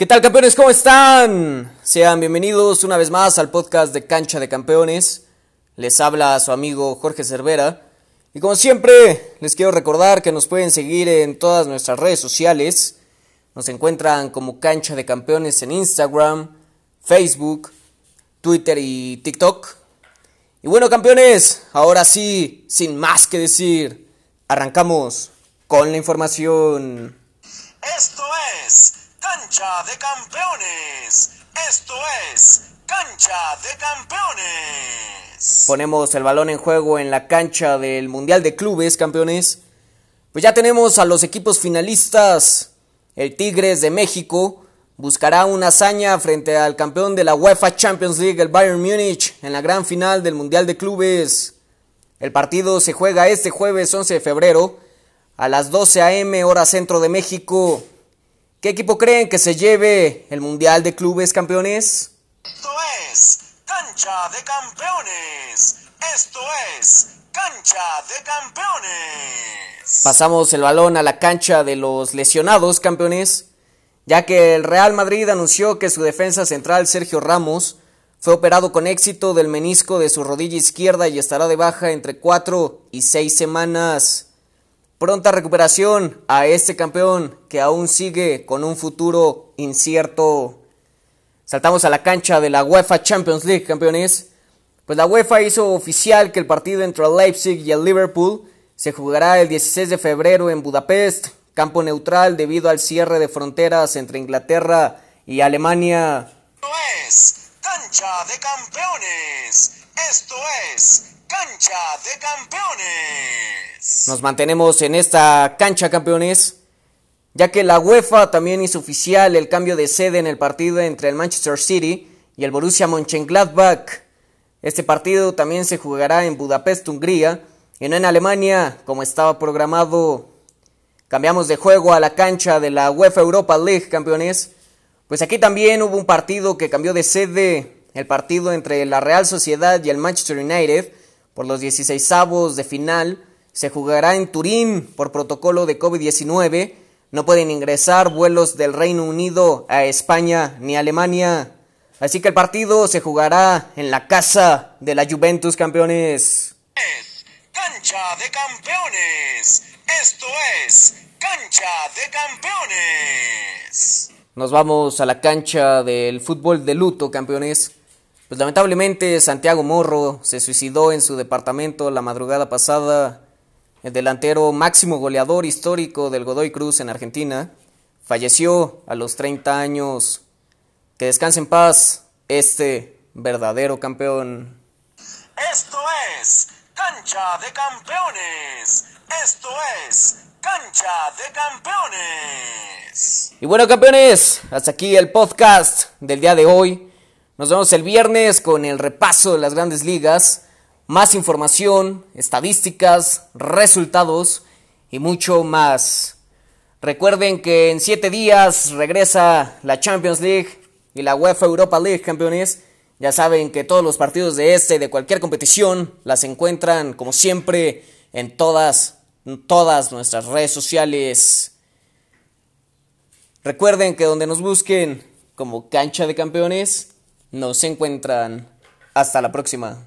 ¿Qué tal campeones? ¿Cómo están? Sean bienvenidos una vez más al podcast de Cancha de Campeones. Les habla su amigo Jorge Cervera. Y como siempre, les quiero recordar que nos pueden seguir en todas nuestras redes sociales. Nos encuentran como Cancha de Campeones en Instagram, Facebook, Twitter y TikTok. Y bueno campeones, ahora sí, sin más que decir, arrancamos con la información. Esto es Cancha de Campeones. Esto es Cancha de Campeones. Ponemos el balón en juego en la cancha del Mundial de Clubes, campeones. Pues ya tenemos a los equipos finalistas. El Tigres de México buscará una hazaña frente al campeón de la UEFA Champions League, el Bayern Múnich, en la gran final del Mundial de Clubes. El partido se juega este jueves 11 de febrero a las 12 a.m. hora centro de México. ¿Qué equipo creen que se lleve el Mundial de Clubes campeones? Esto es Cancha de Campeones. Esto es Cancha de Campeones. Pasamos el balón a la cancha de los lesionados campeones, ya que el Real Madrid anunció que su defensa central Sergio Ramos fue operado con éxito del menisco de su rodilla izquierda y estará de baja entre 4 y 6 semanas. Pronta recuperación a este campeón que aún sigue con un futuro incierto. Saltamos a la cancha de la UEFA Champions League, campeones. Pues la UEFA hizo oficial que el partido entre el Leipzig y el Liverpool se jugará el 16 de febrero en Budapest, campo neutral debido al cierre de fronteras entre Inglaterra y Alemania. Esto es Cancha de Campeones. Esto es Cancha de Campeones. Nos mantenemos en esta cancha, campeones, ya que la UEFA también hizo oficial el cambio de sede en el partido entre el Manchester City y el Borussia Mönchengladbach. Este partido también se jugará en Budapest, Hungría, y no en Alemania, como estaba programado. Cambiamos de juego a la cancha de la UEFA Europa League, campeones. Pues aquí también hubo un partido que cambió de sede, el partido entre la Real Sociedad y el Manchester United, por los 16 avos de final. Se jugará en Turín por protocolo de COVID-19. No pueden ingresar vuelos del Reino Unido a España ni Alemania. Así que el partido se jugará en la casa de la Juventus campeones. Es Cancha de Campeones. Esto es Cancha de Campeones. Nos vamos a la cancha del fútbol de luto campeones. Pues lamentablemente Santiago Morro se suicidó en su departamento la madrugada pasada. El delantero máximo goleador histórico del Godoy Cruz en Argentina falleció a los 30 años. Que descanse en paz este verdadero campeón. Esto es Cancha de Campeones. Esto es Cancha de Campeones. Y bueno campeones, hasta aquí el podcast del día de hoy. Nos vemos el viernes con el repaso de las grandes ligas, más información, estadísticas, resultados y mucho más. Recuerden que en siete días regresa la Champions League y la UEFA Europa League, campeones. Ya saben que todos los partidos de este y de cualquier competición las encuentran, como siempre, en todas, en todas nuestras redes sociales. Recuerden que donde nos busquen como cancha de campeones, nos encuentran. Hasta la próxima.